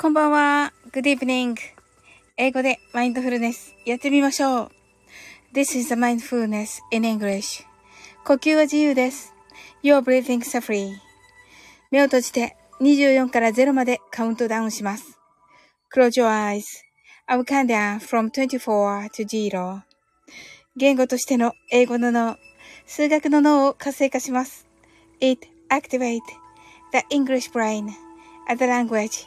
こんばんは。Good evening. 英語でマインドフルネスやってみましょう。This is the mindfulness in English. 呼吸は自由です。You're breathing is free. 目を閉じて24から0までカウントダウンします。Close your eyes. I will count down from 24 to 0. 言語としての英語の脳、数学の脳を活性化します。It activate the English brain as the language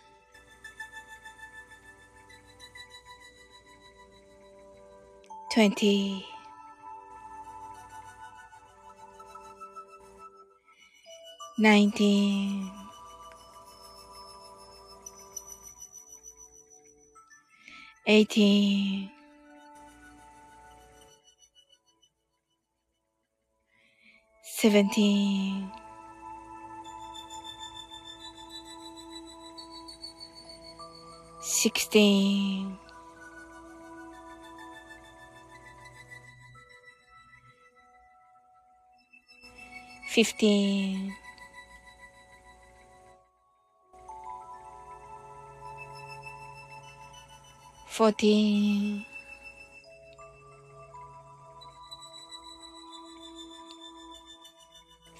20 19 18 17 16 fifteen, fourteen,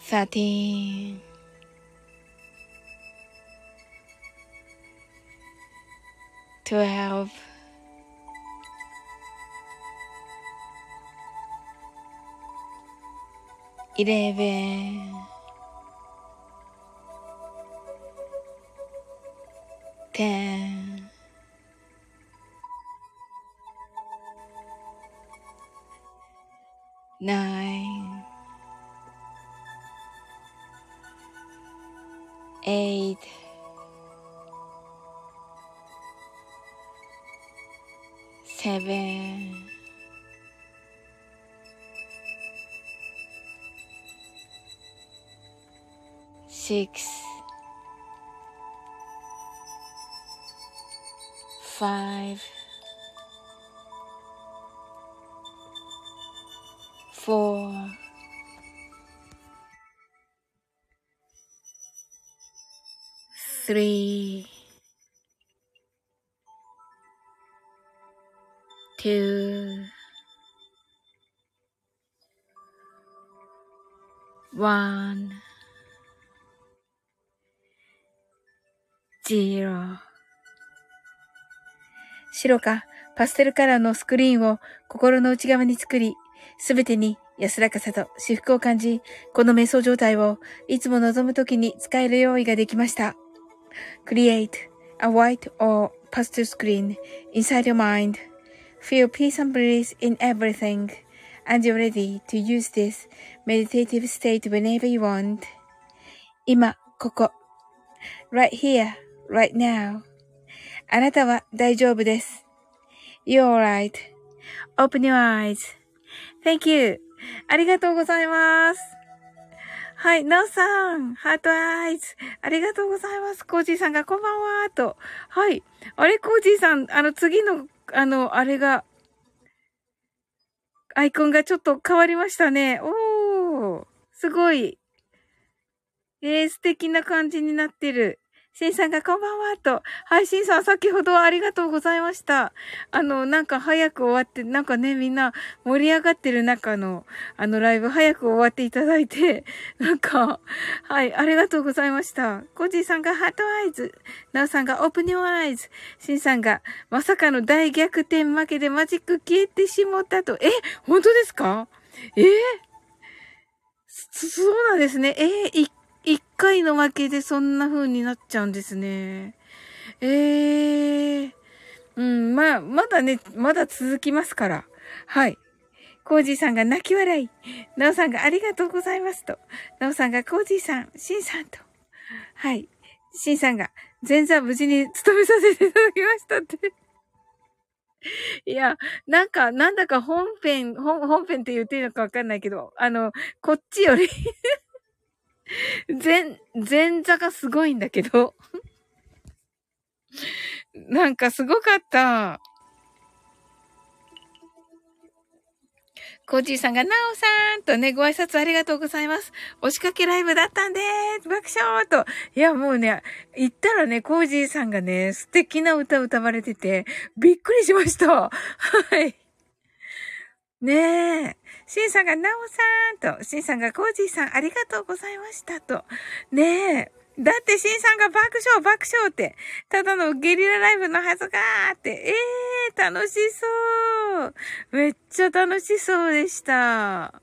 thirteen. 12 11 10 9 8 seven, six, five, four, three, 白かパステルカラーのスクリーンを心の内側に作り、すべてに安らかさと至福を感じ、この瞑想状態をいつも望むときに使える用意ができました。Create a white or pastel screen inside your mind Feel peace and bliss in everything, and you're ready to use this meditative state whenever you want. 今、ここ。right here, right now. あなたは大丈夫です。You're right.Open your eyes. Thank you. ありがとうございます。はい、なおさん、ハートアイズ。ありがとうございます。コージーさんがこんばんは、と。はい。あれ、コージーさん、あの、次の、あの、あれが、アイコンがちょっと変わりましたね。おー、すごい。えー、素敵な感じになってる。シンさんがこんばんはと。はい、シンさん先ほどありがとうございました。あの、なんか早く終わって、なんかね、みんな盛り上がってる中の、あのライブ早く終わっていただいて、なんか、はい、ありがとうございました。コジーさんがハートアイズ。ナオさんがオープニューアイズ。シンさんがまさかの大逆転負けでマジック消えてしもったと。え、本当ですか？え？ー、そうなんですね。えー、一一回の負けでそんな風になっちゃうんですね。ええー、うん、まあ、まだね、まだ続きますから。はい。コージーさんが泣き笑い。ナオさんがありがとうございますと。ナオさんがコージーさん、シンさんと。はい。シンさんが前座無事に務めさせていただきましたって。いや、なんか、なんだか本編、本、本編って言っていいのかわかんないけど、あの、こっちより 前、前座がすごいんだけど。なんかすごかった。コージーさんが、なおさんとね、ご挨拶ありがとうございます。押しかけライブだったんでーす。爆笑と。いや、もうね、言ったらね、コージーさんがね、素敵な歌歌われてて、びっくりしました。はい。ねえ。シンさんが、ナオさんと、シンさんが、コージーさん、ありがとうございましたと。ねえ。だって、シンさんが爆笑、爆笑って、ただのゲリラライブのはずがーって、ええー、楽しそう。めっちゃ楽しそうでした。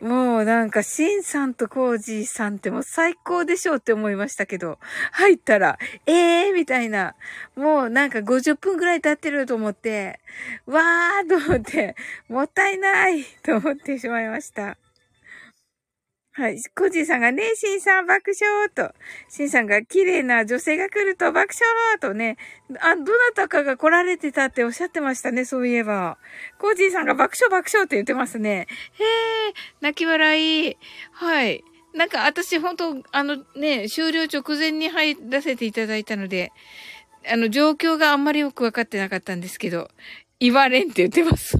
もうなんか、シンさんとコージーさんってもう最高でしょうって思いましたけど、入ったら、ええー、みたいな、もうなんか50分ぐらい経ってると思って、わーと思って、もったいないと思ってしまいました。はい。コジーさんがね、シンさん爆笑と、シンさんが綺麗な女性が来ると爆笑とね、あ、どなたかが来られてたっておっしゃってましたね、そういえば。コージーさんが爆笑爆笑って言ってますね。へえ、泣き笑い。はい。なんか私本当あのね、終了直前に入らせていただいたので、あの状況があんまりよくわかってなかったんですけど、言われんって言ってます。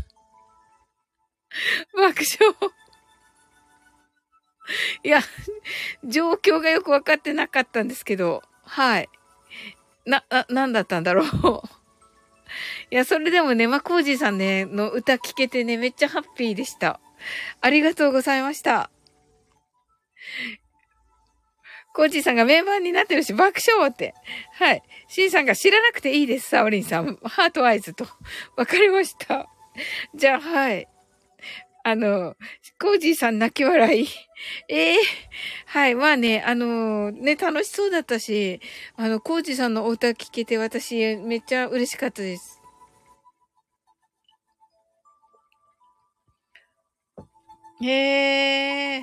爆笑。いや、状況がよくわかってなかったんですけど、はい。な、な、なんだったんだろう。いや、それでもね、まコージーさんね、の歌聞けてね、めっちゃハッピーでした。ありがとうございました。コージーさんがメンバーになってるし、爆笑って。はい。シンさんが知らなくていいです、サオリンさん。 heart eyes と。わかりました。じゃあ、はい。あの、コージーさん泣き笑い。え えー、はい。まあね、あのね、楽しそうだったし、あの、コージーさんのお歌聞けて私、めっちゃ嬉しかったです。へえ。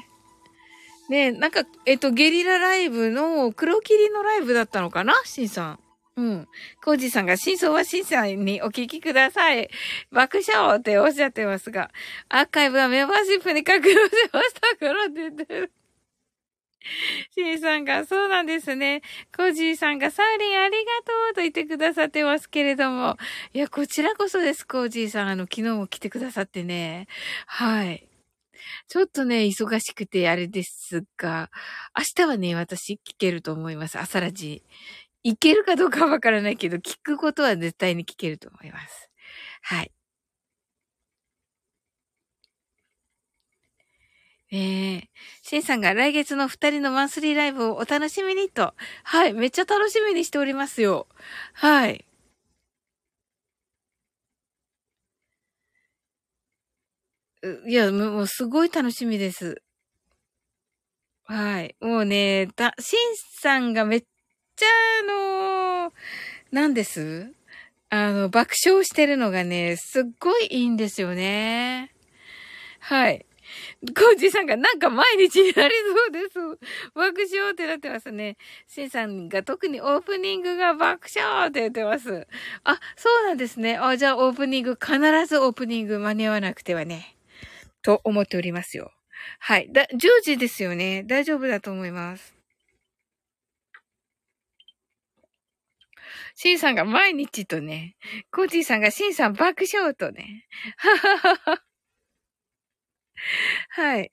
ねなんか、えっと、ゲリラライブの黒霧のライブだったのかな？シンさん。うん。コージさんが真相は審査にお聞きください。爆笑っておっしゃってますが、アーカイブはメンバーシップに確認しましたからって言ってる。シンさんが、そうなんですね。コージーさんが、サーリンありがとうと言ってくださってますけれども。いや、こちらこそです、コージーさん。あの、昨日も来てくださってね。はい。ちょっとね、忙しくてあれですが、明日はね、私聞けると思います。朝ラジ。いけるかどうかわからないけど、聞くことは絶対に聞けると思います。はい。ええシンさんが来月の二人のマンスリーライブをお楽しみにと。はい。めっちゃ楽しみにしておりますよ。はい。いや、もうすごい楽しみです。はい。もうね、た、シンさんがめっちゃあのー、なんです？あの、爆笑してるのがね、すっごいいいんですよね。はい。コージさんがなんか毎日になりそうです。爆笑ってなってますね。シンさんが特にオープニングが爆笑って言ってます。あ、そうなんですね。あ、じゃあオープニング、必ずオープニング間に合わなくてはね。と思っておりますよ。はい。だ、10時ですよね。大丈夫だと思います。シンさんが毎日とね、コージーさんがシンさん爆笑とね。はははは。はい。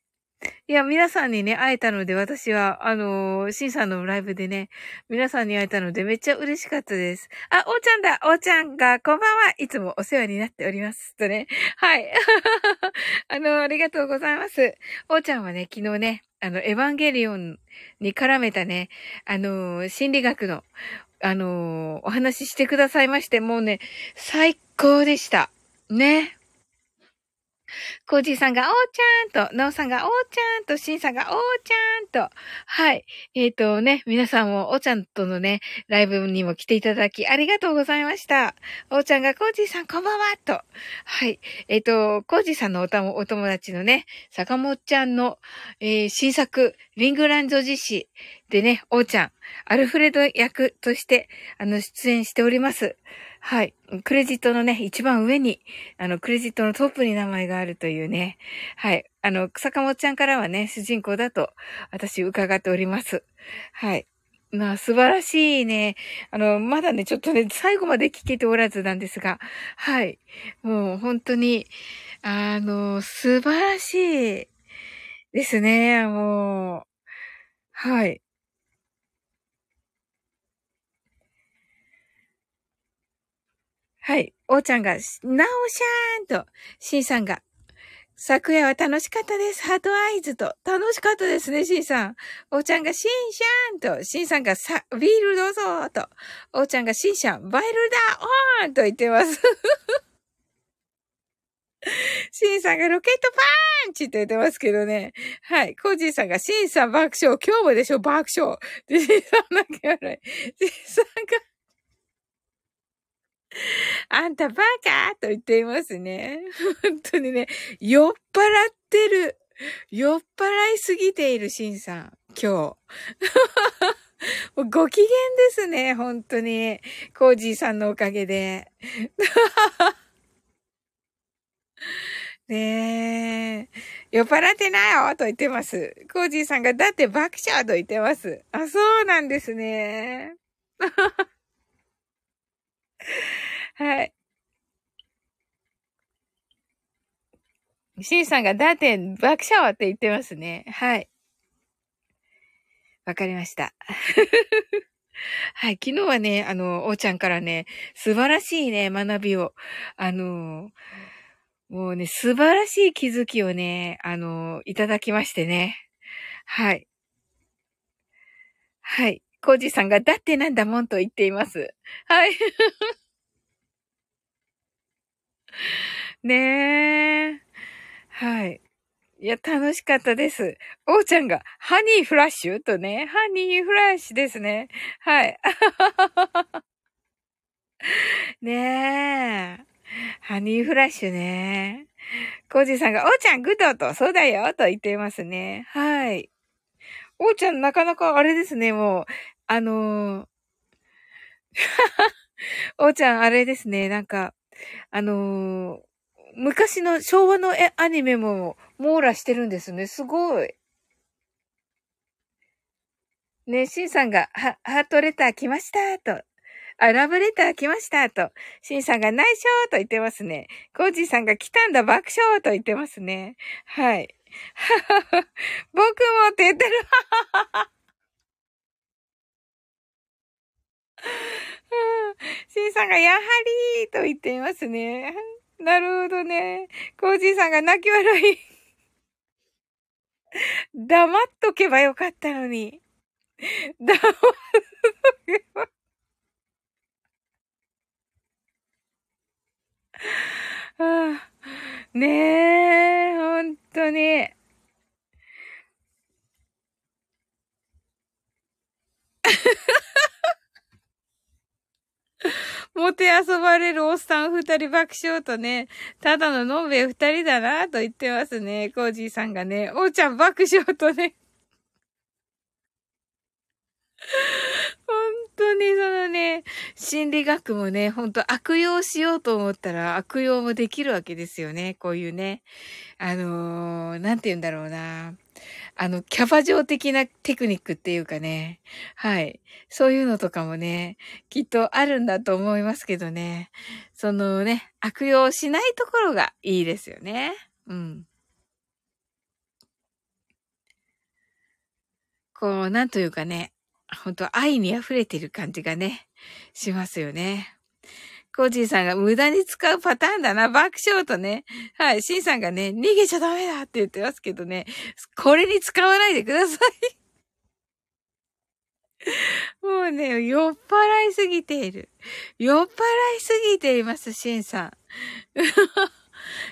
いや、皆さんにね、会えたので、私は、あのー、シンさんのライブでね、皆さんに会えたので、めっちゃ嬉しかったです。あ、おーちゃんだおーちゃんが、こんばんはいつもお世話になっております。とね。はい。あのー、ありがとうございます。おーちゃんはね、昨日ね、あの、エヴァンゲリオンに絡めたね、あのー、心理学の、あのお話ししてくださいまして、もうね、最高でした。ね。コージーさんがおーちゃんと、ノーさんがおーちゃんと、シンさんがおーちゃんと、はい。えっ、ー、とね、皆さんもおーちゃんとのね、ライブにも来ていただきありがとうございました。おーちゃんがコージーさんこんばんはと。はい。えっ、ー、と、コージーさんのおたお友達のね、坂本ちゃんの、えー、新作、リングランド実施でね、おーちゃん、アルフレド役として、あの、出演しております。はい。クレジットのね、一番上に、あの、クレジットのトップに名前があるというね。はい。あの、坂本ちゃんからはね、主人公だと、私伺っております。はい。まあ、素晴らしいね。あの、まだね、ちょっとね、最後まで聞けておらずなんですが、はい。もう、本当に、あの、素晴らしいですね、もう。はい。はい。おーちゃんが、なおしゃーんと、しんさんが、昨夜は楽しかったです。ハートアイズと。楽しかったですね、しんさん。おーちゃんが、しんしゃーんと、しんさんが、さ、ビールどうぞと。おーちゃんが、しんしゃん、バイルだオーンと言ってます。シンさんがロケットパンチって言ってますけどね。はい。コージーさんが、シンさん爆笑。今日もでしょ？爆笑。で、シンさんだけ笑い。シンさんが、あんたバカと言っていますね。本当にね、酔っ払ってる。酔っ払いすぎているシンさん、今日。ご機嫌ですね、本当に。コージーさんのおかげで。ねえ。酔っ払ってないよと言ってます。コージーさんが、だって爆笑と言ってます。あ、そうなんですね。はい。シンさんが、だって爆笑って言ってますね。はい。わかりました。はい。昨日はね、あの、おーちゃんからね、素晴らしいね、学びを、あの、もうね、素晴らしい気づきをね、あの、いただきましてね。はい。はい。コージさんが、だってなんだもんと言っています。はい。ねえ。はい。いや、楽しかったです。おーちゃんが、ハニーフラッシュ？とね、ハニーフラッシュですね。はい。ねえ。ハニーフラッシュね。コージさんが、おーちゃんグッドと、そうだよと言っていますね。はい。おーちゃんなかなかあれですね、もう、あのー、おーちゃんあれですね、なんか、あのー、昔の昭和のアニメも網羅してるんですね。すごい。ね、シンさんが、ハートレター来ましたと。あ、ラブレター来ましたと。シンさんが内緒と言ってますね。コージーさんが来たんだ爆笑と言ってますね。はい。僕もって言ってる。シンさんがやはりと言っていますね。なるほどね。コージーさんが泣き笑い。黙っとけばよかったのに。黙っとけば。はあ、ねえ、ほんとに。もて遊ばれるおっさん二人爆笑とね、ただののんべえ二人だなと言ってますね。コージーさんがね、おーちゃん爆笑とね。本当にそのね、心理学もね、本当悪用しようと思ったら悪用もできるわけですよね。こういうね。あのー、なんて言うんだろうな。あの、キャバ嬢的なテクニックっていうかね。はい。そういうのとかもね、きっとあるんだと思いますけどね。そのね、悪用しないところがいいですよね。うん。こう、なんというかね、本当愛に溢れてる感じがね、しますよね。コージーさんが無駄に使うパターンだな。爆笑とね。はい。シンさんがね、逃げちゃダメだって言ってますけどね。これに使わないでください。もうね、酔っ払いすぎている。酔っ払いすぎています、シンさん。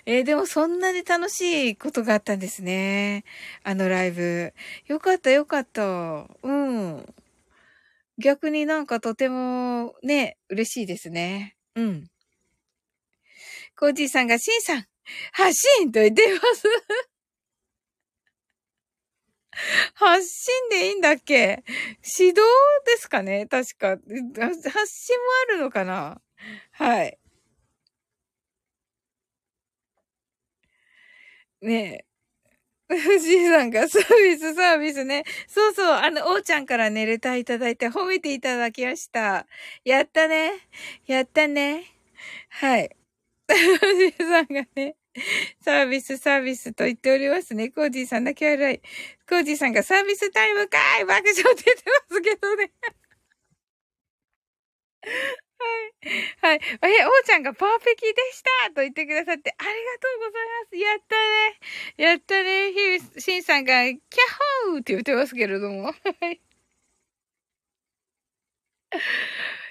えー、でもそんなに楽しいことがあったんですね。あのライブ。よかったよかった。うん。逆になんかとてもね、嬉しいですね。うん。コージーさんが、シンさん、発信と言ってます。発信でいいんだっけ？指導ですかね？確か。発信もあるのかな？はい。ねえ。藤井さんがサービスサービスね。そうそう、あの、おーちゃんからね、レターいただいて褒めていただきました。やったね。やったね。はい。藤井さんがね、サービスサービスと言っておりますね。コージーさん泣き笑い。コージーさんがサービスタイムかい爆笑って言ってますけどね。はい。はい。え、おーちゃんがパーフェキでしたと言ってくださってありがとうございます。やったね。やったね。ひび、しんさんが、キャホーって言ってますけれども。はい。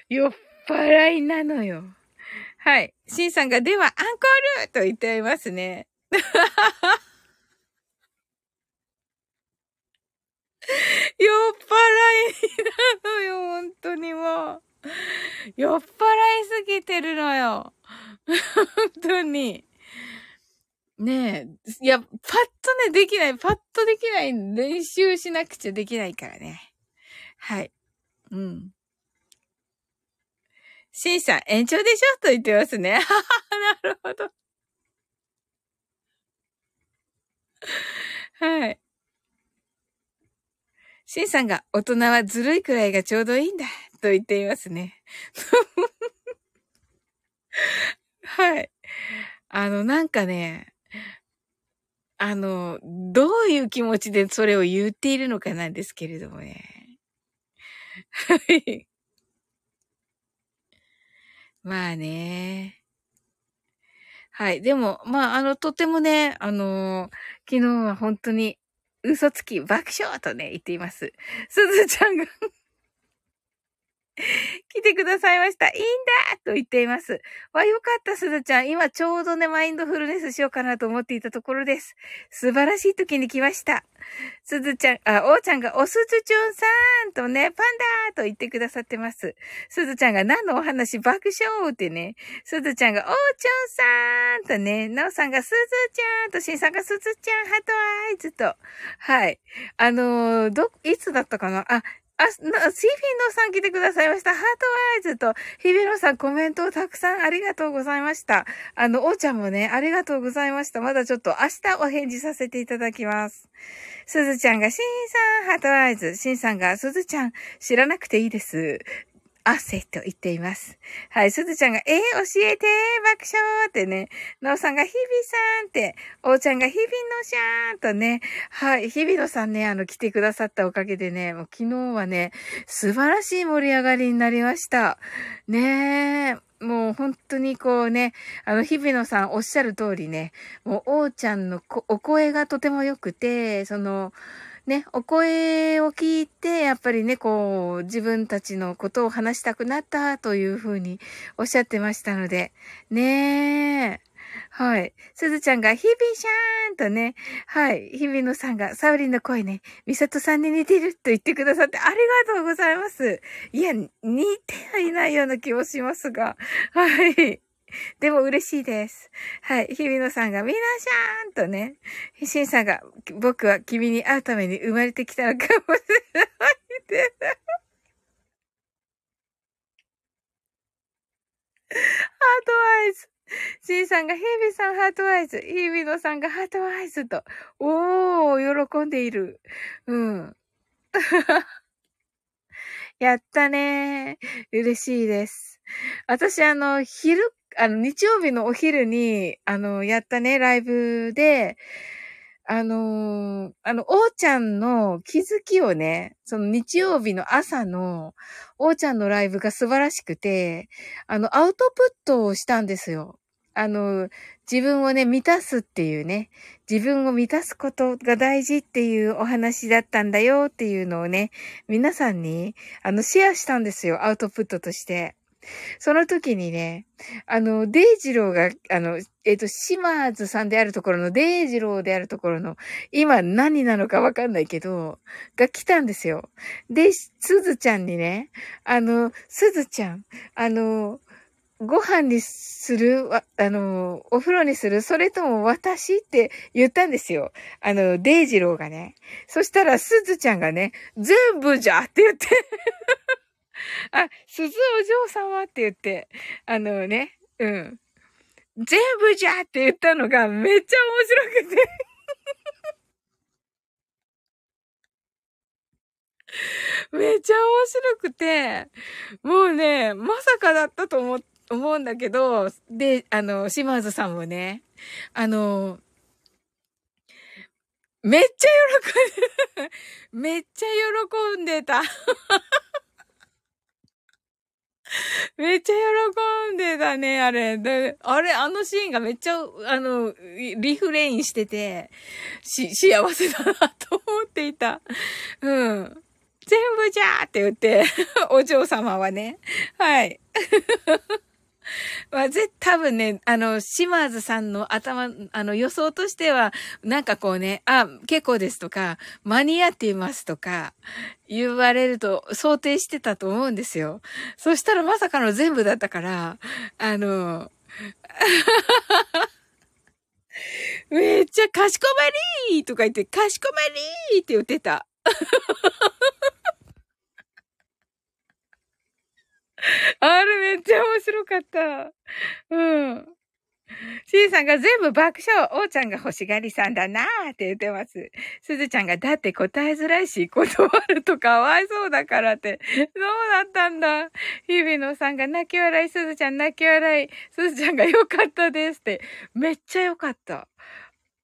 酔っ払いなのよ。はい。しんさんが、では、アンコールと言っていますね。酔っ払いなのよ、本当にもう。酔っ払いすぎてるのよ。本当に。ねえ。いや、パッとね、できない。パッとできない。練習しなくちゃできないからね。はい。うん。シンさん、延長でしょ？と言ってますね。なるほど。はい。シンさんが、大人はずるいくらいがちょうどいいんだ。と言っていますね。はい。あの、なんかね、あの、どういう気持ちでそれを言っているのかなんですけれどもね。はい。まあね。はい。でも、まあ、あの、とてもね、あの、昨日は本当に嘘つき爆笑とね、言っています。すずちゃんが 来てくださいました。いいんだと言っています。わ、よかった、すずちゃん。今ちょうどね、マインドフルネスしようかなと思っていたところです。素晴らしい時に来ました。すずちゃん、あ、おーちゃんが、おすずちゅんさんとね、パンダーと言ってくださってます。すずちゃんが何のお話爆笑ってね、すずちゃんが、おーちゅんさんとね、なおさんが、すずちゃんと、しんさんが、すずちゃん、ハトアイズと。はい。あのー、ど、いつだったかな？あ、あ、シーフィンドさん来てくださいました。ハートワイズと、ヒビロさんコメントをたくさんありがとうございました。あの、おーちゃんもね、ありがとうございました。まだちょっと明日お返事させていただきます。すずちゃんが、しんさん、ハートワイズ。しんさんが、すずちゃん、知らなくていいです。汗と言っています。はい、すずちゃんが、えー、教えて爆笑ってね、なおさんが、ひびさんって、おーちゃんが、ひびのしゃーんとね、はい、ひびのさんね、あの、来てくださったおかげでね、もう昨日はね、素晴らしい盛り上がりになりました。ねえ。もう本当にこうね、あの、日比野さんおっしゃる通りね、もう、おーちゃんのお声がとても良くて、その、ね、お声を聞いて、やっぱりね、こう、自分たちのことを話したくなったというふうにおっしゃってましたので、ねえ。はい。すずちゃんが、ひびしゃーんとね、はい。ひびのさんが、サウリンの声ね、みさとさんに似てると言ってくださってありがとうございます。いや、似てはいないような気もしますが、はい。でも嬉しいです。はい。日比野さんが、みなしゃーんとね。しんさんが、僕は君に会うために生まれてきたのかもしれないで。heart eyes。シンさんが、ヘビさん heart eyes。日比野さんが heart eyes と。おー、喜んでいる。うん。やったねー。嬉しいです。私、あの、昼あの、日曜日のお昼に、あの、やったね、ライブで、あのー、あの、おーちゃんの気づきをね、その日曜日の朝の、おーちゃんのライブが素晴らしくて、あの、アウトプットをしたんですよ。あの、自分をね、満たすっていうね、自分を満たすことが大事っていうお話だったんだよっていうのをね、皆さんに、あの、シェアしたんですよ、アウトプットとして。その時にね、あの、デイジローが、あの、えっ、ー、と、島津さんであるところのデイジローであるところの、今何なのかわかんないけど、が来たんですよ。で、すずちゃんにね、あの、すずちゃん、あの、ご飯にするあの、お風呂にするそれとも私って言ったんですよ。あの、デイジローがね。そしたら、すずちゃんがね、全部じゃって言ってあ、鈴お嬢様って言って、あのね、うん。全部じゃって言ったのがめっちゃ面白くて。めっちゃ面白くて、もうね、まさかだったと思、思うんだけど、で、あの、島津さんもね、あの、めっちゃ喜んで、めっちゃ喜んでた。めっちゃ喜んでたね、あれ。あれ、あのシーンがめっちゃ、あの、リフレインしてて、し、幸せだなと思っていた。うん。全部じゃーって言って、お嬢様はね。はい。まあ、ぜ、多分ね、あの、島津さんの頭、あの、予想としては、なんかこうね、あ、結構ですとか、間に合っていますとか、言われると想定してたと思うんですよ。そしたらまさかの全部だったから、あの、めっちゃかしこまりーとか言って、かしこまりーって言ってた。あれめっちゃ面白かった。うん。C さんが全部爆笑。おーちゃんが欲しがりさんだなーって言ってます。すずちゃんがだって答えづらいし、断るとかわいそうだからって。そうだったんだ？日々のさんが泣き笑い、すずちゃん泣き笑い。すずちゃんが良かったですって。めっちゃ良かった。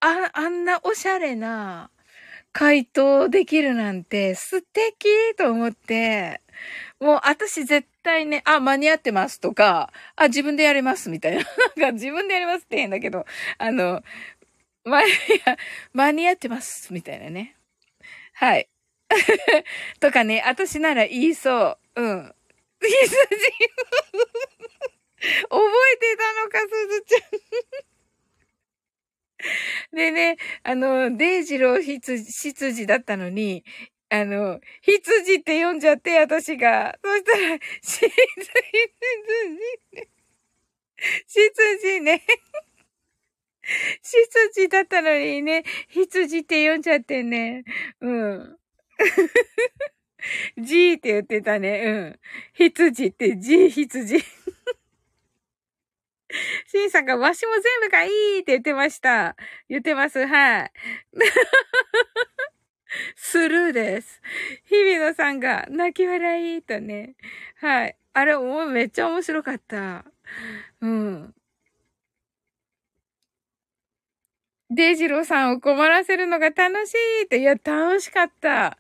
あ、あんなおしゃれな回答できるなんて素敵と思って。もう私絶対ね、あ、間に合ってますとか、あ、自分でやれますみたいな。なんか自分でやりますって変だけど、あの、ま、いや、間に合ってますみたいなね。はい。とかね、私なら言いそう。うん。羊覚えてたのか、すずちゃん。でね、あの、デイジロー執事だったのに、あの、羊って読んじゃって、私が。そしたら、羊、羊ね。羊だったのにね、羊って読んじゃってね。うん。じーって言ってたね。うん。羊ってじー羊。シンさんがわしも全部がいいって言ってました。言ってます。はい。スルーです。日比野さんが泣き笑いとね。はい。あれ、もうめっちゃ面白かった。うん。デジローさんを困らせるのが楽しいって、いや、楽しかった。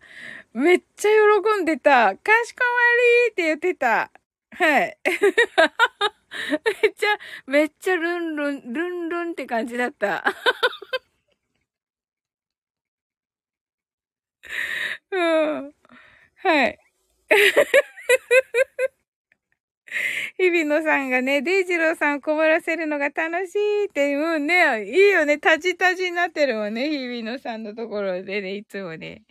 めっちゃ喜んでた。かしこまりって言ってた。はい。めっちゃ、めっちゃルンルン、ルンルンって感じだった。はい。日比野さんがね、デイジローさんを困らせるのが楽しいって、うんね、いいよね、タジタジになってるもんね、日比野さんのところでね、いつもね。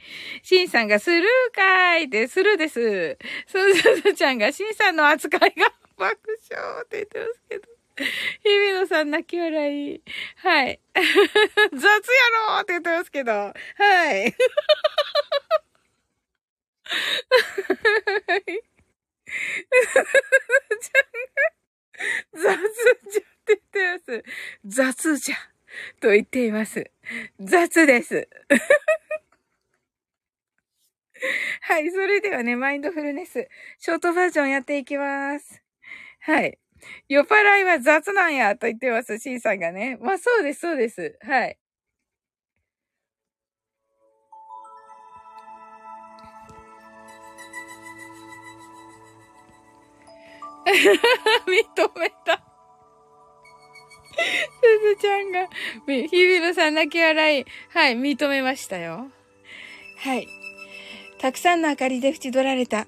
シンさんがスルーかーいって、スルーです。そうそうそうちゃんが、シンさんの扱いが爆笑って言ってますけど。日比野さん泣き笑い。はい。雑やろって言ってますけど。はい。雑じゃって言ってます雑じゃ。と言っています。雑です。はい。それではね、マインドフルネス、ショートバージョンやっていきます。はい。酔っ払いは雑なんや、と言ってます、シンさんがね。まあ、そうです、そうです。はい。認めた。すずちゃんが、日比野さん泣き笑い。はい、認めましたよ。はい。たくさんの明かりで縁取られた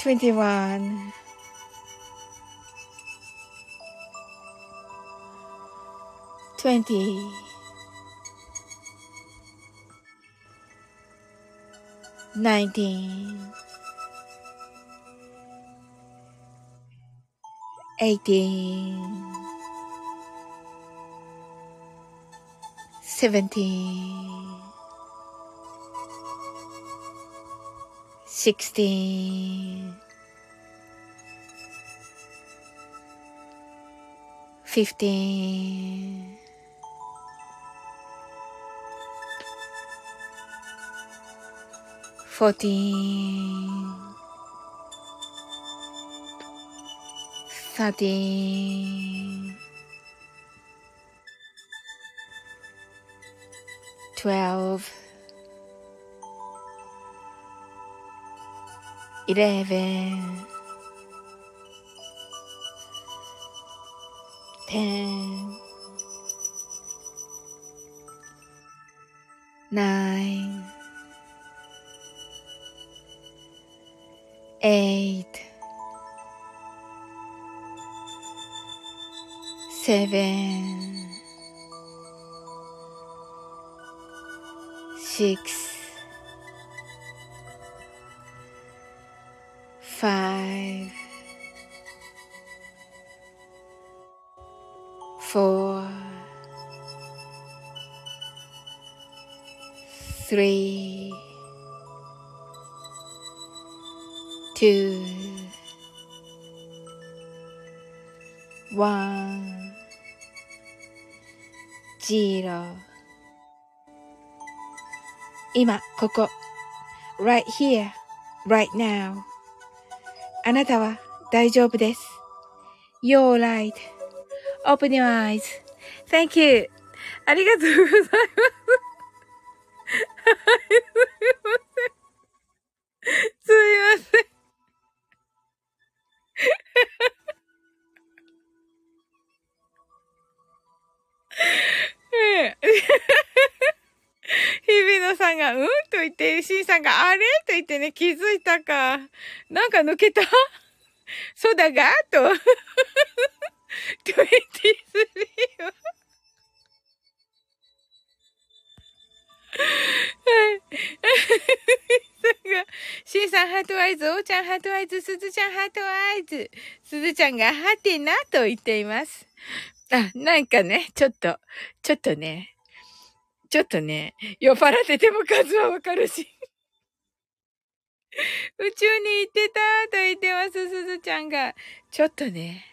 21 20 19 18 17 16 15 14 13 12 eleven, ten, nine, eight, seven, six, ここ。right here, right now. あなたは大丈夫です。You're right.Open your eyes.Thank you. ありがとうございます。すいません。すいません 日比野さんが、うん？と言って、シンさんが、あれ？と言ってね、気づいたか。なんか抜けた？そうだが？と。23は。はい。シンさん heart eyes、おーちゃん heart eyes、すずちゃん heart eyes、すずちゃんがハテナと言っています。あ、なんかね、ちょっと、ちょっとね、ちょっとね、酔っ払ってても数はわかるし。宇宙に行ってたと言ってます、すずちゃんが。ちょっとね、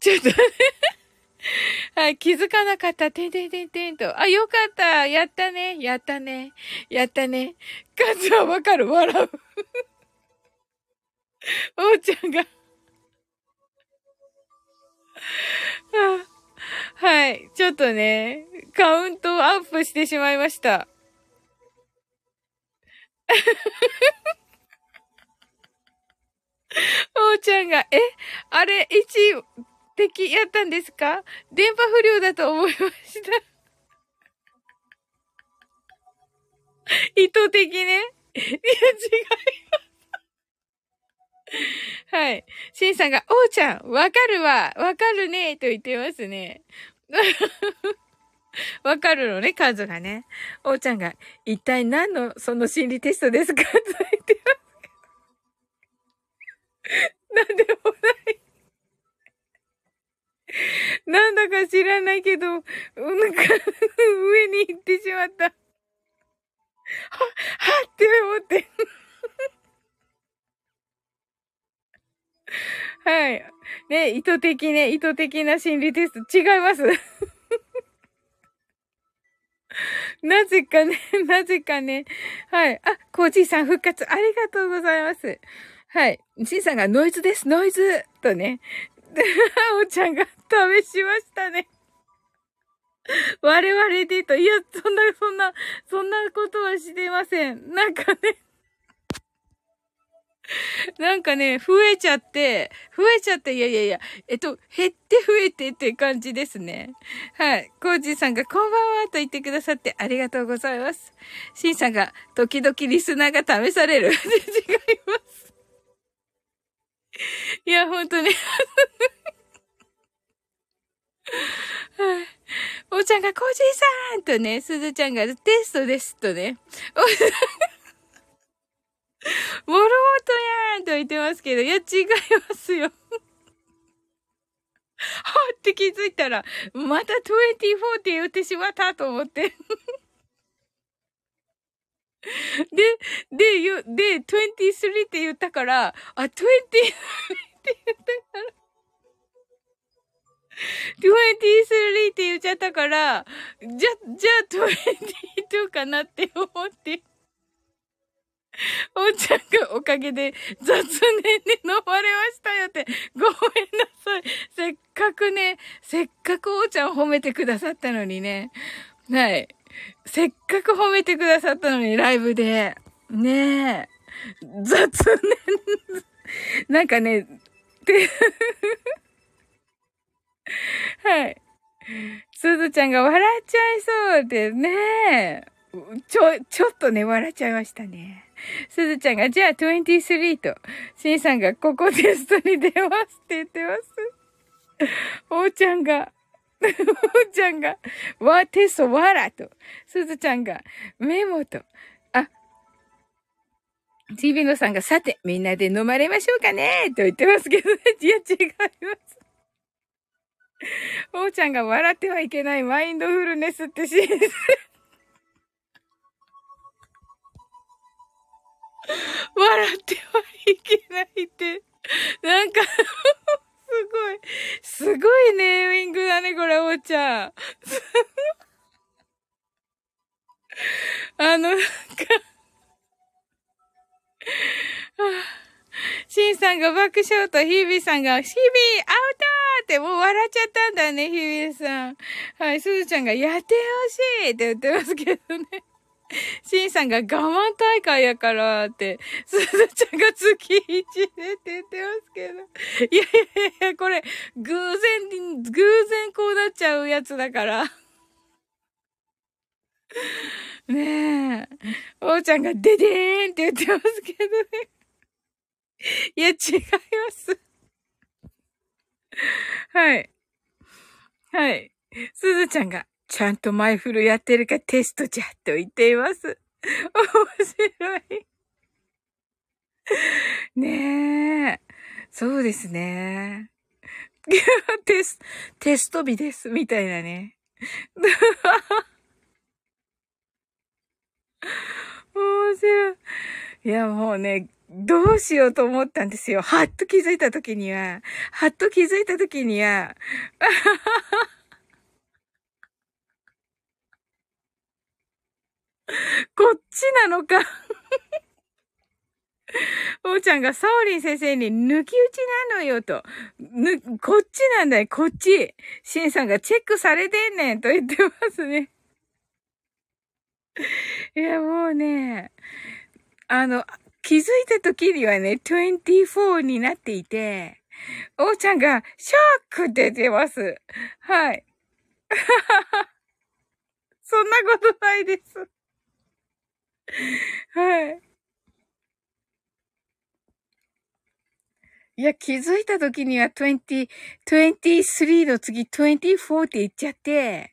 ちょっとね はい、気づかなかった。てんてんてんてんと。あ、よかった。やったね。やったね。やったね。数はわかる。笑う。おうちゃんが はい。ちょっとね、カウントアップしてしまいました。おーちゃんが、え、あれ、一敵やったんですか？電波不良だと思いました。意図的ね。いや、違います。はい。シンさんが、おーちゃん、わかるわ、わかるね、と言ってますね。わかるのね、数がね。おーちゃんが、一体何のその心理テストですか？と言ってます。なんでもない。なんだか知らないけど、なんか、上に行ってしまった。は、はって思って。はい。ね、意図的ね、意図的な心理テスト。違います。なぜかね、なぜかね。はい。あ、コージーさん復活ありがとうございます。はい。シンさんがノイズです、ノイズとね。で、おちゃんが試しましたね。我々でと、いや、そんな、そんな、そんなことはしてません。なんかね なんかね、増えちゃって、増えちゃって、いやいやいや、えっと、減って増えてって感じですね。はい。コージーさんがこんばんはと言ってくださってありがとうございます。シンさんが時々リスナーが試される。違います。いや、ほんとね。はい。おちゃんがコージーさんとね、すずちゃんがテストですとね。モロートやんと言ってますけど、いや、違いますよ。はって気づいたら、また24って言ってしまったと思って。で、で、よ、で、23って言ったから、あ、23って言ったから、23って言っちゃったから、じゃ、じゃあ22かなって思って。おーちゃんがおかげで雑念に飲まれましたよって、ごめんなさい。せっかくね、せっかくおーちゃん褒めてくださったのにね。はい。せっかく褒めてくださったのに、ライブで。ねえ。雑念。なんかね、て はい。すずちゃんが笑っちゃいそうでね。ちょ、ちょっとね、笑っちゃいましたね。すずちゃんが、じゃあ23と、しんさんが、ここテストに出ますって言ってます。おーちゃんが、おーちゃんが、わ、テストわらと、すずちゃんが、メモと、あ、ちびのさんが、さて、みんなで飲まれましょうかねと言ってますけどね。いや、違います。おーちゃんが笑ってはいけないマインドフルネスってシーズ 笑ってはいけないって。なんかすごい、すごいネーミングだね、これ、おーちゃん。あの、なんかシンさんが爆笑と、ヒービーさんが、ヒービーアウトーってもう笑っちゃったんだね、ヒービーさん。はい、すずちゃんが、やってほしいって言ってますけどね。シンさんが我慢大会やからって、すずちゃんが月1でって言ってますけど。いやいやいや、これ、偶然、偶然こうなっちゃうやつだから。ねえ。おーちゃんがデデーンって言ってますけどね。いや、違います。はい。はい。すずちゃんが、ちゃんとマイフルやってるかテストじゃ、と言っています。面白い。ねえ。そうですね。テス、テスト日です、みたいなね。面白い。いや、もうね、どうしようと思ったんですよ。はっと気づいたときには、はっと気づいたときには、こっちなのかおーちゃんがサオリン先生に抜き打ちなのよと。ぬ、こっちなんだよ、こっち。シンさんがチェックされてんねんと言ってますね。いや、もうね、あの、気づいた時にはね、24になっていて、おーちゃんがショックって出ます。はい。そんなことないです。はい。いや、気づいた時には20、23の次24って言っちゃって、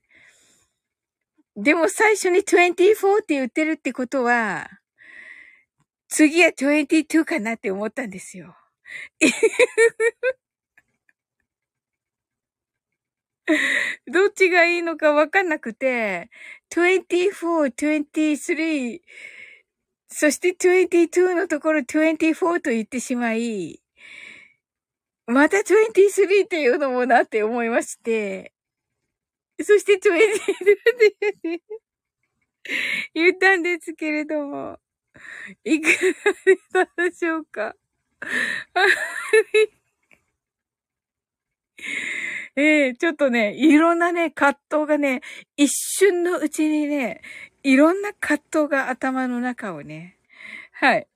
でも最初に24って言ってるってことは、次は22かなって思ったんですよ。どっちがいいのかわかんなくて、24、23、そして22のところ24と言ってしまい、また23っていうのもなって思いまして、そして22って 言ったんですけれども、いかがでしたでしょうか？ええー、ちょっとね、いろんなね、葛藤がね、一瞬のうちにね、いろんな葛藤が頭の中をね、はい。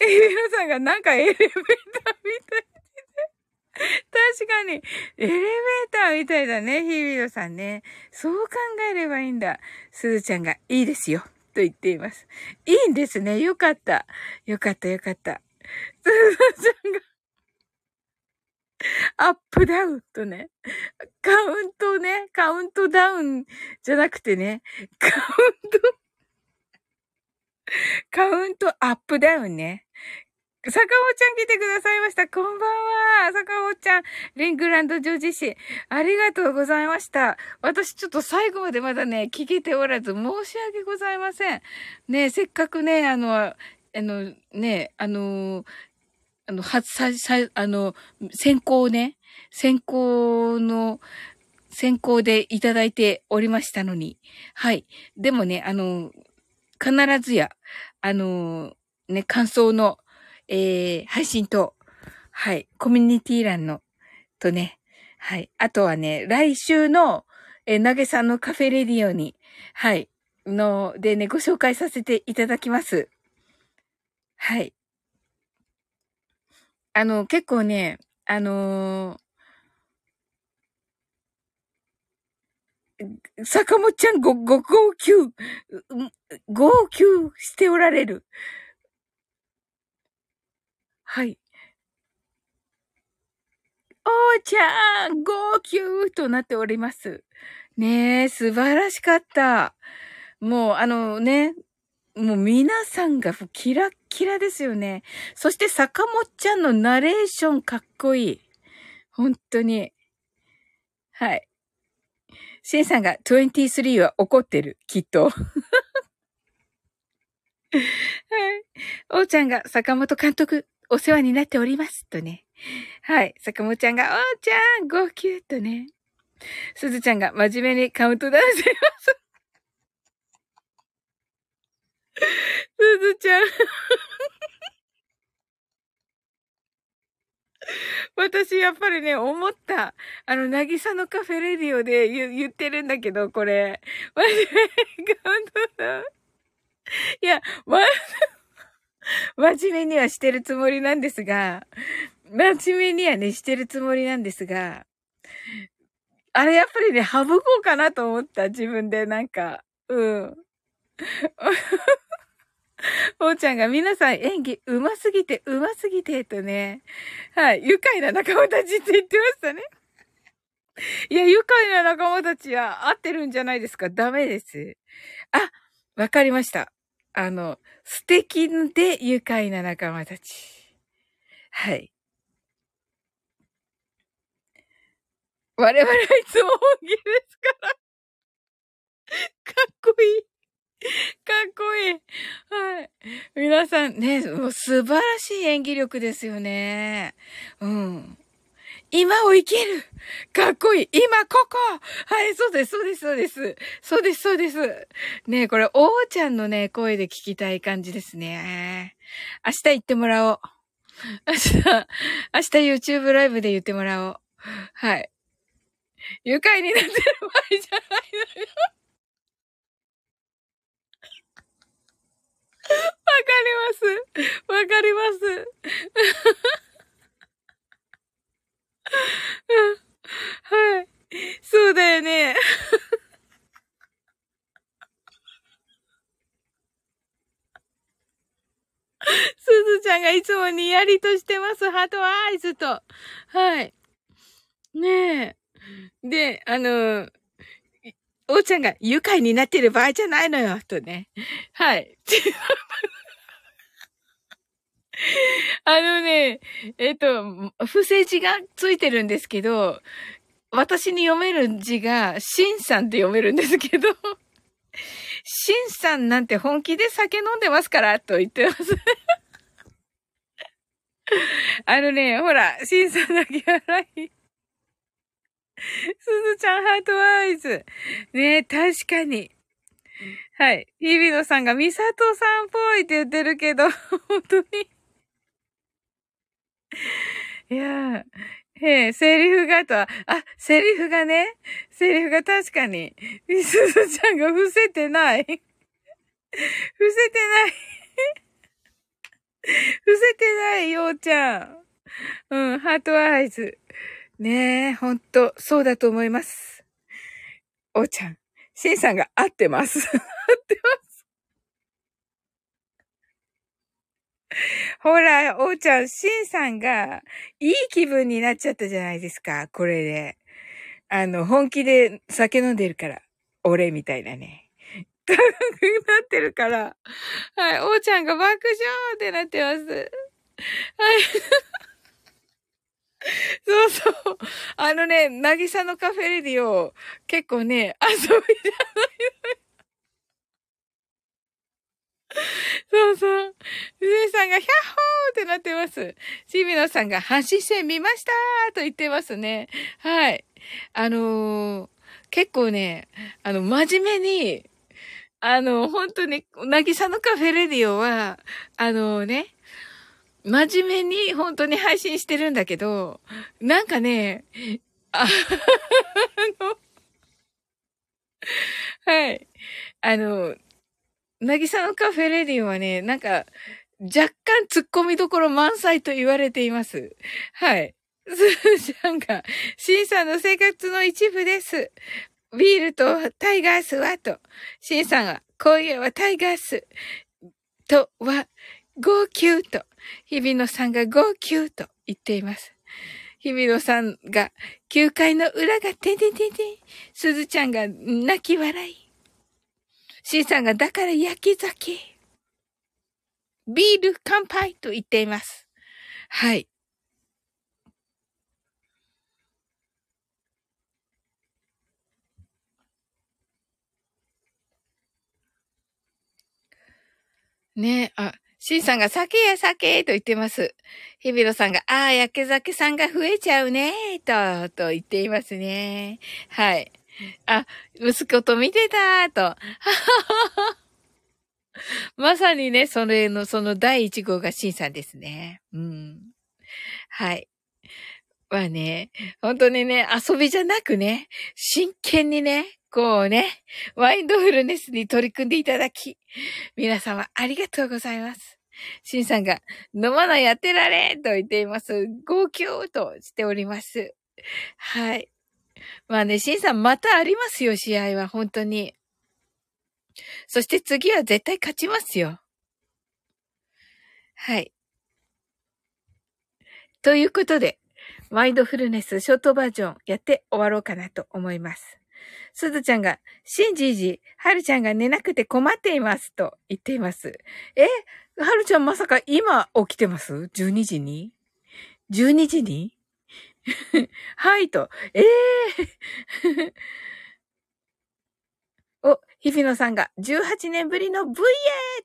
え、皆さんがなんかエレベーターみたいで。確かに、エレベーターみたいだね、日比野さんね。そう考えればいいんだ。すずちゃんが、いいですよ、と言っています。いいんですね。よかった。よかった、よかった。すずちゃんが、アップダウンとね、カウントね、カウントダウンじゃなくてね、カウント、カウントアップダウンね。坂尾ちゃん来てくださいました。こんばんは。坂尾ちゃん、リングランド女子市。ありがとうございました。私ちょっと最後までまだね、聞けておらず申し訳ございません。ねせっかくね、あの、あの、ね、あの、あの、は、さ、さ、あの、先行ね、先行の、先行でいただいておりましたのに。はい。でもね、あの、必ずや、あの、ね、感想のえー、配信と、はい、コミュニティ欄の、とね、はい、あとはね、来週の、えー、投げさんのカフェレディオに、はい、の、でね、ご紹介させていただきます。はい。あの、結構ね、あのー、坂本ちゃんご、ご、号泣、号泣しておられる。はい。おーちゃん、号泣となっております。ねえ、素晴らしかった。もう、あのね、もう皆さんがキラッキラですよね。そして坂本ちゃんのナレーションかっこいい。本当に。はい。シンさんが23は怒ってる、きっと。はい。おーちゃんが坂本監督、お世話になっております。とね。はい。坂本ちゃんが、おーちゃん、号泣とね。すずちゃんが真面目にカウントダウンします。すずちゃん私、やっぱりね、思った。あの、なぎさのカフェレディオで言言ってるんだけど、これ。真面目にカウントダウン。いや、ま、真面目にはしてるつもりなんですが、真面目にはね、してるつもりなんですが、あれやっぱりね、省こうかなと思った、自分でなんか、うん。おーちゃんが皆さん演技上手すぎて、上手すぎて、とね。はい。愉快な仲間たちって言ってましたね。いや、愉快な仲間たちは合ってるんじゃないですかダメです。あ、わかりました。あの、素敵で愉快な仲間たち。はい。我々はいつも本気ですから。かっこいい。かっこいい。はい。皆さんね、もう素晴らしい演技力ですよね。うん。今を生きるかっこいい今ここはい、そうです、そうです、そうです。そうです、そうです。ねこれ、おーちゃんのね、声で聞きたい感じですね。明日行ってもらおう。明日、明日 YouTube ライブで言ってもらおう。はい。愉快になってる場合じゃないのよ。わかわかります。わかります。はい。そうだよね。すずちゃんがいつもにやりとしてます。ハートアイズと。はい。ねえ。で、あの、おうちゃんが愉快になってる場合じゃないのよ、とね。はい。あのね、えっと、不正字がついてるんですけど、私に読める字が、シンさんって読めるんですけど、シンさんなんて本気で酒飲んでますから、と言ってます。あのね、ほら、シンさんだけ笑い。すずちゃんハートワイズ。ね確かに。はい。日比野さんがミサトさんっぽいって言ってるけど、本当に。いやー、ええ、セリフがとは、あ、セリフがね、セリフが確かに、すずちゃんが伏せてない。伏せてない。伏せてない、ようちゃん。うん、ハートアイズ。ねえ、ほんと、そうだと思います。おうちゃん、シンさんが合ってます。合ってます。ほら、おうちゃん、しんさんが、いい気分になっちゃったじゃないですか、これで。あの、本気で酒飲んでるから。俺みたいなね。高くなってるから。はい、おうちゃんが爆笑ってなってます。はい。そうそう。あのね、なぎさのカフェレディを結構ね、遊びじゃないそうそう。ゆえさんが、ヒャッホーってなってます。シビノさんが、阪神戦見ましたと言ってますね。はい。あのー、結構ね、あの、真面目に、あの、本当に、なぎさのカフェレディオは、あのね、真面目に本当に配信してるんだけど、なんかね、あ の、はい。あの、なぎさのカフェレディオはね、なんか、若干突っ込みどころ満載と言われています。はい。すーちゃんが、シンさんの生活の一部です。ビールとタイガースはと、シンさんが、今夜はタイガースとは、号泣と、日比野さんが号泣と言っています。日比野さんが、9階の裏がてててて、すずちゃんが泣き笑い。シンさんがだから焼き酒。ビール乾杯と言っています。はい。ねえ、あ、シンさんが酒や酒と言ってます。ヒビロさんが、ああ、焼け酒さんが増えちゃうねと、と言っていますね。はい。あ、息子と見てたと。まさにね、それの、その第一号がシンさんですね。うん。はい。まあね、本当にね、遊びじゃなくね、真剣にね、こうね、ワインドフルネスに取り組んでいただき、皆様ありがとうございます。シンさんが、飲まないやってられと言っています。号泣としております。はい。まあね、シンさんまたありますよ、試合は、本当に。そして次は絶対勝ちますよ。はい。ということで、マインドフルネスショートバージョンやって終わろうかなと思います。すずちゃんが、しんじいじ、はるちゃんが寝なくて困っていますと言っています。えはるちゃんまさか今起きてます ?12 時に ?12 時に？はいと。ええー お、日比野さんが18年ぶりの VA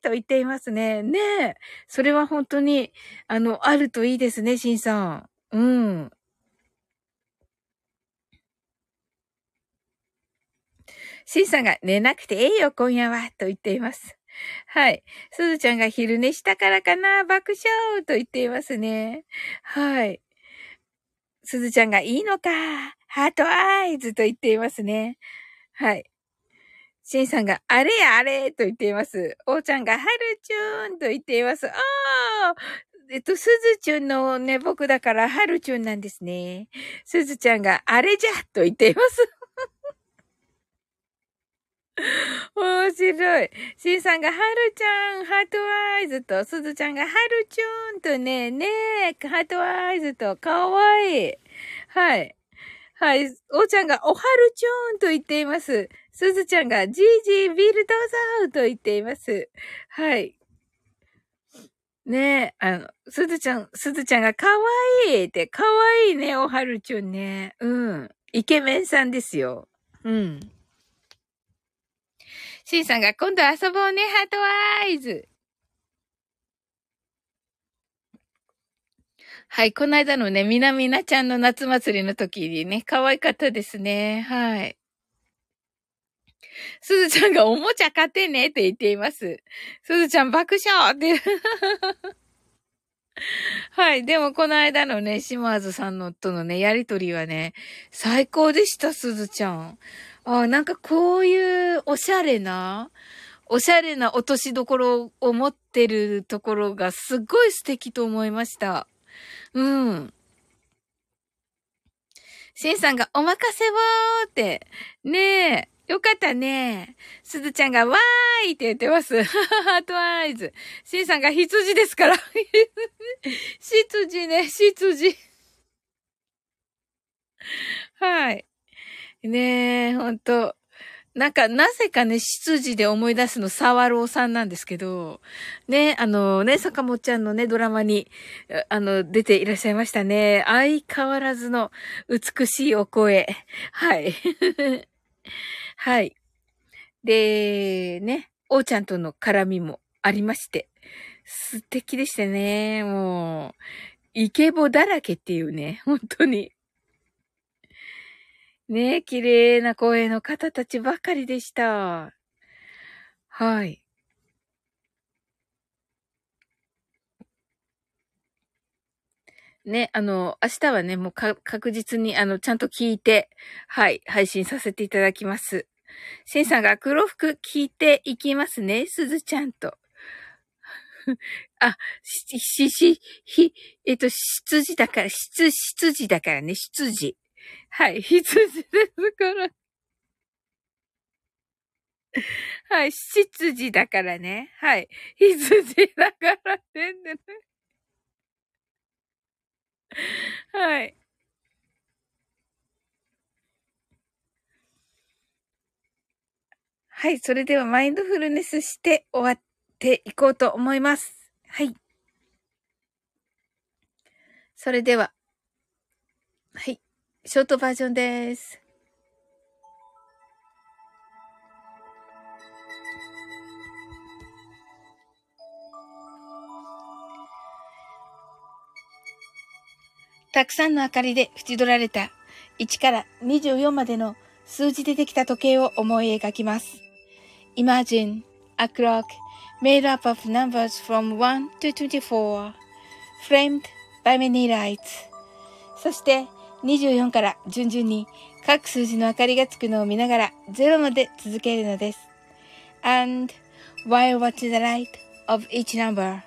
と言っていますね。ねえ。それは本当に、あの、あるといいですね、シンさん。うん。シンさんが寝なくていいよ、今夜は、と言っています。はい。すずちゃんが昼寝したからかな、爆笑と言っていますね。はい。すずちゃんがいいのか、ハートアイズと言っていますね。はい。シンさんが、あれやあれと言っています。おーちゃんが、はるちゅーんと言っています。ああえっと、すずちゅんのね、僕だから、はるちゅんなんですね。すずちゃんが、あれじゃと言っています。面白い。しんさんが、はるちゃん、 heart eyes と、すずちゃんが、はるちゅんとね、ねえ、 heart eyes と、かわいい。はい。はい。おーちゃんが、おはるちゅんと言っています。すずちゃんが、じいじいビールどうぞと言っています。はい。ねえ、あの、すずちゃん、すずちゃんがかわいいって、かわいいね、おはるちゅんね。うん。イケメンさんですよ。うん。シンさんが今度遊ぼうね、ハートアイズ。はい、この間のね、みなみなちゃんの夏祭りの時にね、可愛かったですね。はい。すずちゃんがおもちゃ買ってねって言っています。すずちゃん爆笑って。はい。でも、この間のね、島津さんのとのね、やりとりはね、最高でした、すずちゃん。あなんかこういうおしゃれな、おしゃれな落としどころを持ってるところがすっごい素敵と思いました。うん。シンさんがお任せをって、ねえ、よかったね。すずちゃんがわーいって言ってます。ハートアイズ。シンさんが羊ですから。羊ね、羊。はい。ねえ、ほんと。なんか、なぜかね、執事で思い出すの、沢朗さんなんですけど、ね、あのね、坂本ちゃんのね、ドラマに、あの、出ていらっしゃいましたね。相変わらずの美しいお声。はい。はい。で、ね、おーちゃんとの絡みもありまして、素敵でしたね。もう、イケボだらけっていうね、本当に。ねえ綺麗な声の方たちばかりでした。はい。ね、あの、明日はね、もう確実に、あの、ちゃんと聞いて、はい、配信させていただきます。シンさんが黒服聞いていきますね、すずちゃんと。あ、し、し、し、ひ、えっと、羊だから、羊、羊だからね、羊。はい、羊ですから。はい、羊だからね。はい、羊だからってんでね。はい。はい、それではマインドフルネスして終わっていこうと思います。はい。それでは、はい。ショートバージョンです。たくさんの明かりで縁取られた1から24までの数字でできた時計を思い描きます。Imagine a clock made up of numbers from 1 to 24, framed by many lights. そして24から順々に各数字の明かりがつくのを見ながら0まで続けるのです。And while watching the light of each number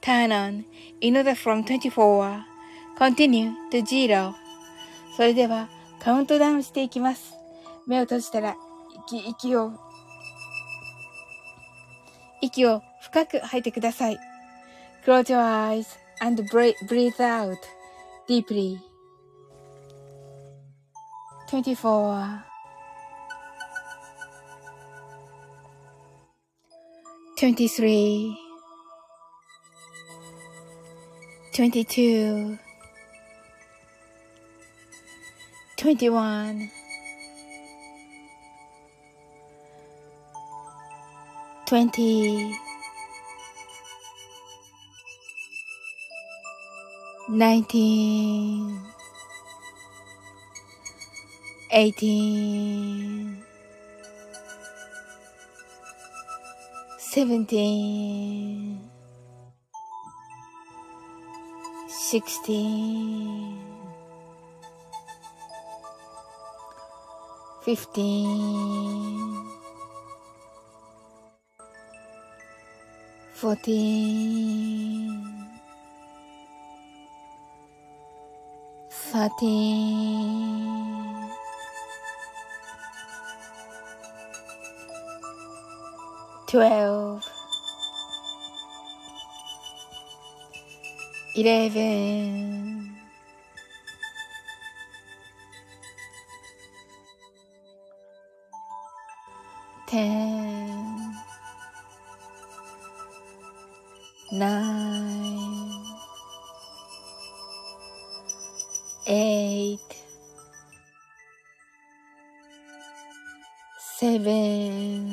turn on in order from 24 continue to zero それではカウントダウンしていきます。目を閉じたら息、息を、息を深く吐いてください。Close your eyes and breathe out deeply. 24 23 22 21 20 19 18 seventeen, sixteen, fifteen, fourteen, thirteen, twelve, eleven, ten, nine, eight, seven,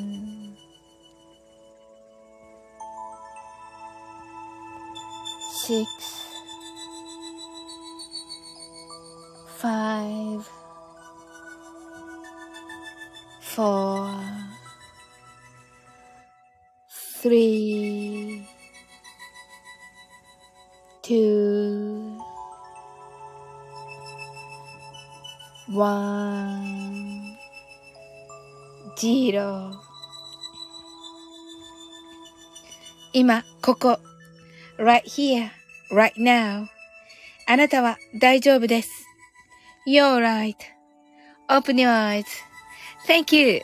six, five, four, three, two, one, zero 今、ここ。right here, Right now. あなたは大丈夫です。You're right.Open your eyes.Thank you.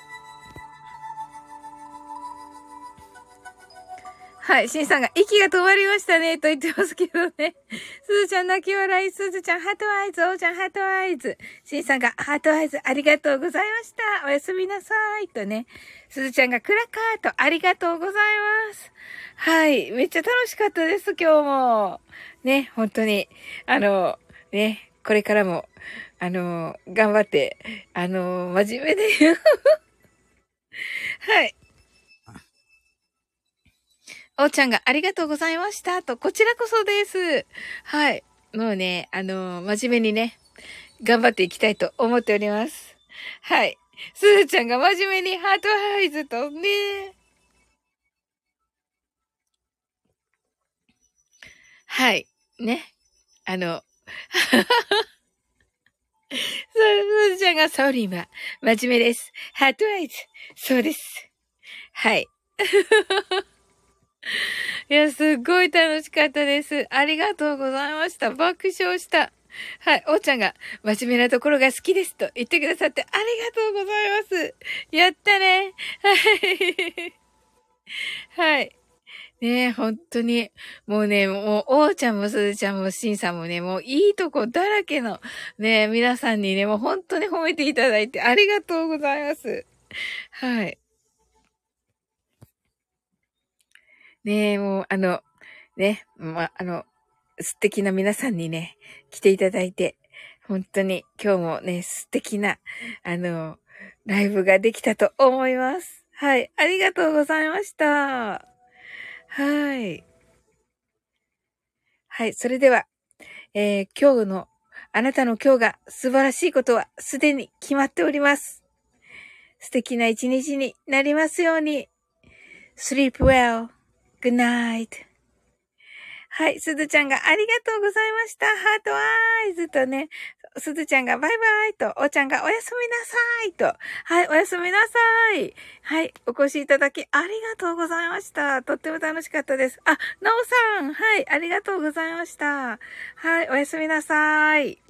はい、シンさんが息が止まりましたね、と言ってますけどね。すずちゃん泣き笑い、すずちゃん heart eyes、おーちゃん heart eyes。シンさんがハートアイズありがとうございました。おやすみなさい。とね。すずちゃんがクラカーとありがとうございます。はい。めっちゃ楽しかったです、今日も。ね、本当に。あの、ね、これからも、あの、頑張って、あの、真面目で。はい。おーちゃんがありがとうございました。と、こちらこそです。はい。もうね、あの、真面目にね、頑張っていきたいと思っております。はい。すずちゃんが真面目に heart eyes とね。はい。ね。あの、そう、すずちゃんがサオリンは真面目です。 heart eyes。そうです。はい。いや、すっごい楽しかったです。ありがとうございました。爆笑した。はい。おーちゃんが、真面目なところが好きですと言ってくださってありがとうございます。やったね。はい。はい。ねえ、本当に。もうね、もう、おーちゃんもすずちゃんもしんさんもね、もういいとこだらけの、ね皆さんにね、もう本当に褒めていただいてありがとうございます。はい。ねえ、もう、あの、ね、ま、あの、素敵な皆さんにね、来ていただいて、本当に今日もね、素敵な、あの、ライブができたと思います。はい。ありがとうございました。はい。はい。それでは、えー今日の、あなたの今日が素晴らしいことはすでに決まっております。素敵な一日になりますように。sleep well. Good night. はい。すずちゃんがありがとうございました。ハートアイズとね、すずちゃんがバイバイと、おーちゃんがおやすみなさいと、はい、おやすみなさい。はい、お越しいただきありがとうございました。とっても楽しかったです。あ、なおさん、はい、ありがとうございました。はい、おやすみなさい。